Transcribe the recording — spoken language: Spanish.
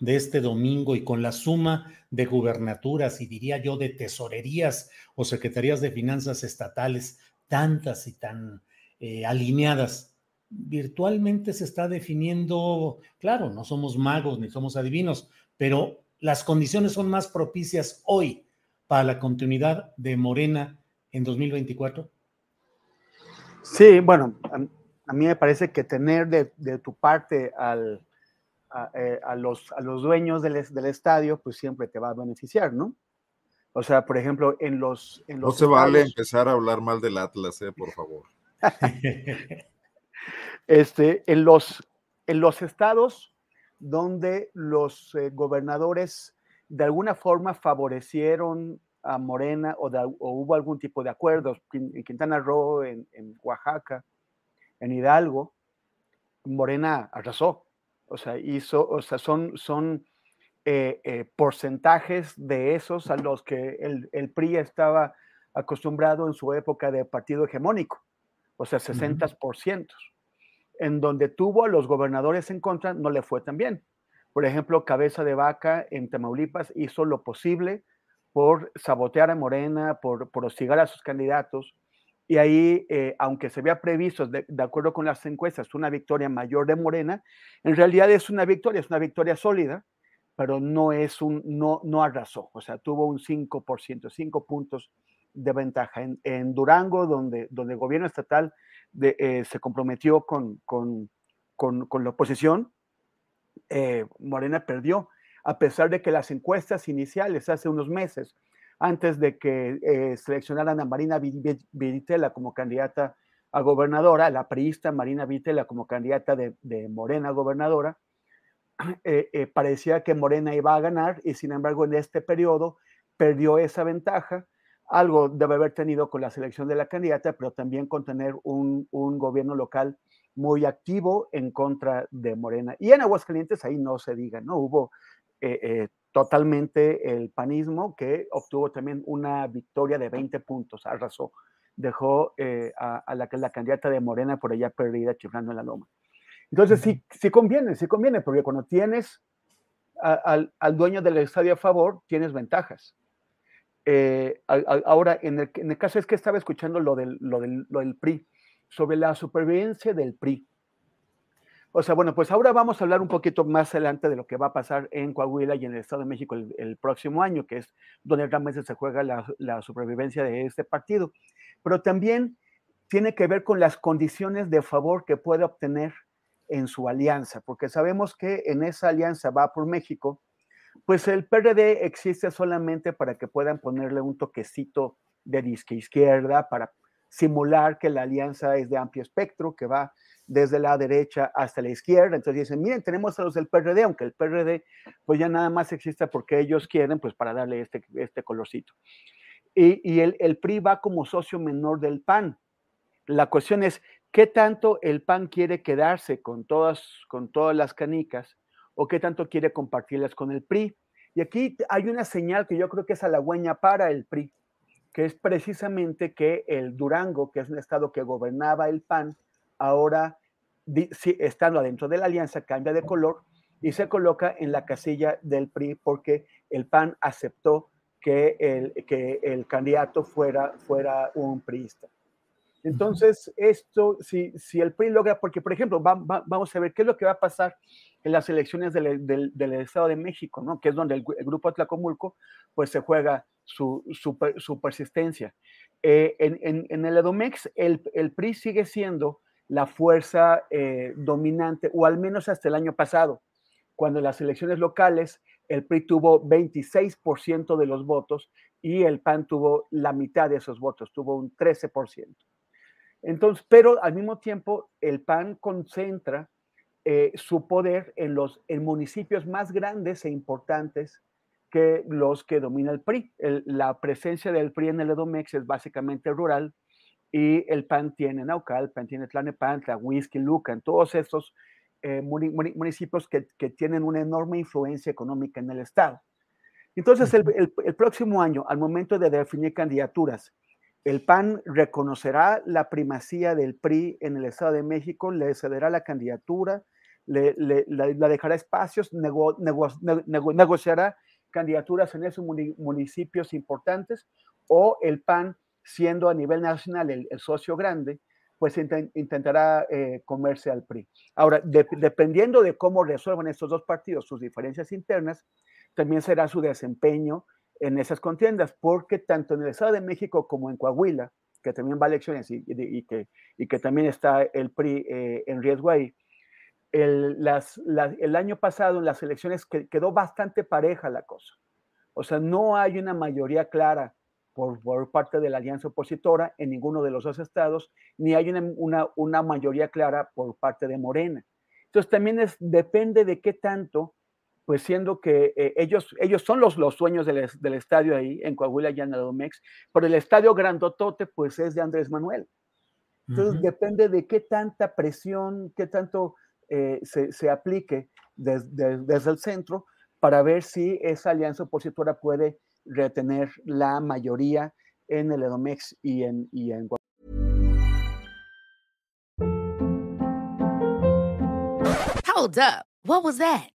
de este domingo y con la suma de gubernaturas y diría yo de tesorerías o secretarías de finanzas estatales, tantas y tan eh, alineadas, virtualmente se está definiendo, claro, no somos magos ni somos adivinos, pero las condiciones son más propicias hoy para la continuidad de Morena en 2024. Sí, bueno, a, mí me parece que tener de tu parte al eh, a, los, a los dueños del, del, estadio, pues siempre te va a beneficiar, ¿no? O sea, por ejemplo, en los... En los no se vale empezar a hablar mal del Atlas, eh, por favor. este, en, los, en los estados donde los eh, gobernadores de alguna forma favorecieron a Morena o, hubo algún tipo de acuerdos en Quintana Roo, en, en Oaxaca, en Hidalgo, Morena arrasó. O sea, hizo, o sea, son, son eh, eh, porcentajes de esos a los que el, el, PRI estaba acostumbrado en su época de partido hegemónico, o sea, 60%. En donde tuvo a los gobernadores en contra, no le fue tan bien. Por ejemplo, Cabeza de Vaca en Tamaulipas hizo lo posible por sabotear a Morena, por, por hostigar a sus candidatos, y ahí, eh, aunque se había previsto, de, acuerdo con las encuestas, una victoria mayor de Morena, en realidad es una victoria, es una victoria sólida, pero no es un, no, no arrasó, o sea, tuvo un 5%, 5 puntos de ventaja. En, Durango, donde, donde el gobierno estatal eh, se comprometió con, con, con, con la oposición, eh, Morena perdió, a pesar de que las encuestas iniciales hace unos meses antes de que eh, seleccionaran a Marina Vitela como candidata a gobernadora, la priista Marina Vitela como candidata de, Morena gobernadora, eh, eh, parecía que Morena iba a ganar y sin embargo en este periodo perdió esa ventaja. Algo debe haber tenido con la selección de la candidata, pero también con tener un, gobierno local muy activo en contra de Morena. Y en Aguascalientes ahí no se diga, ¿no? Hubo totalmente el panismo, que obtuvo también una victoria de 20 puntos, arrasó, dejó eh, a, la, la, candidata de Morena por allá perdida, chiflando en la loma. Entonces, sí, sí conviene, sí conviene, porque cuando tienes al, dueño del estadio a favor, tienes ventajas. Eh, ahora, en el, en el, caso es que estaba escuchando lo del, lo, del, lo del PRI, sobre la supervivencia del PRI. O sea, bueno, pues ahora vamos a hablar un poquito más adelante de lo que va a pasar en Coahuila y en el Estado de México el, próximo año, que es donde realmente se juega la, supervivencia de este partido. Pero también tiene que ver con las condiciones de favor que puede obtener en su alianza, porque sabemos que en esa alianza va por México, pues el PRD existe solamente para que puedan ponerle un toquecito de disque izquierda, para simular que la alianza es de amplio espectro, que va desde la derecha hasta la izquierda. Entonces dicen, miren, tenemos a los del PRD, aunque el PRD pues ya nada más existe porque ellos quieren, pues para darle este, este colorcito. Y, el, el, PRI va como socio menor del PAN. La cuestión es, ¿qué tanto el PAN quiere quedarse con todas, con todas las canicas o qué tanto quiere compartirlas con el PRI? Y aquí hay una señal que yo creo que es halagüeña para el PRI, que es precisamente que el Durango, que es un estado que gobernaba el PAN, ahora estando adentro de la alianza, cambia de color y se coloca en la casilla del PRI porque el PAN aceptó que el, que el candidato fuera, fuera un priista. Entonces, esto, si, si el PRI logra, porque por ejemplo, vamos a ver qué es lo que va a pasar en las elecciones del, del, Estado de México, ¿no? que es donde el, grupo Atlacomulco pues se juega su, su, persistencia. Eh, en, el Edomex, el, el, PRI sigue siendo la fuerza eh, dominante, o al menos hasta el año pasado, cuando en las elecciones locales el PRI tuvo 26% de los votos y el PAN tuvo la mitad de esos votos, tuvo un 13%. Entonces, pero al mismo tiempo, el PAN concentra eh, su poder en los en municipios más grandes e importantes que los que domina el PRI. la presencia del PRI en el Edomex es básicamente rural y el PAN tiene Naucal, el PAN tiene Tlanepantla, Whisky, Lucan, todos estos eh, municipios que, que, tienen una enorme influencia económica en el Estado. Entonces, el, el, próximo año, al momento de definir candidaturas, el PAN reconocerá la primacía del PRI en el Estado de México, le cederá la candidatura, le, le, la, dejará espacios, nego, nego, negociará candidaturas en esos municipios importantes o el PAN, siendo a nivel nacional el, socio grande, pues intentará eh, comerse al PRI. Ahora, dependiendo de cómo resuelvan estos dos partidos sus diferencias internas, también será su desempeño en esas contiendas, porque tanto en el Estado de México como en Coahuila, que también va a elecciones y, que, y que, también está el PRI eh, en riesgo ahí, el, las, el, año pasado en las elecciones quedó bastante pareja la cosa. O sea, no hay una mayoría clara por, por, parte de la alianza opositora en ninguno de los dos estados, ni hay una, una, una mayoría clara por parte de Morena. Entonces también es, depende de qué tanto, pues siendo que eh, ellos, ellos son los, los dueños del, del, estadio ahí, en Coahuila y en Domex, pero el estadio Grandotote, pues es de Andrés Manuel. Entonces depende de qué tanta presión, qué tanto eh, se, se, aplique desde, el centro para ver si esa alianza opositora puede retener la mayoría en el Edomex y en, y en Hold up.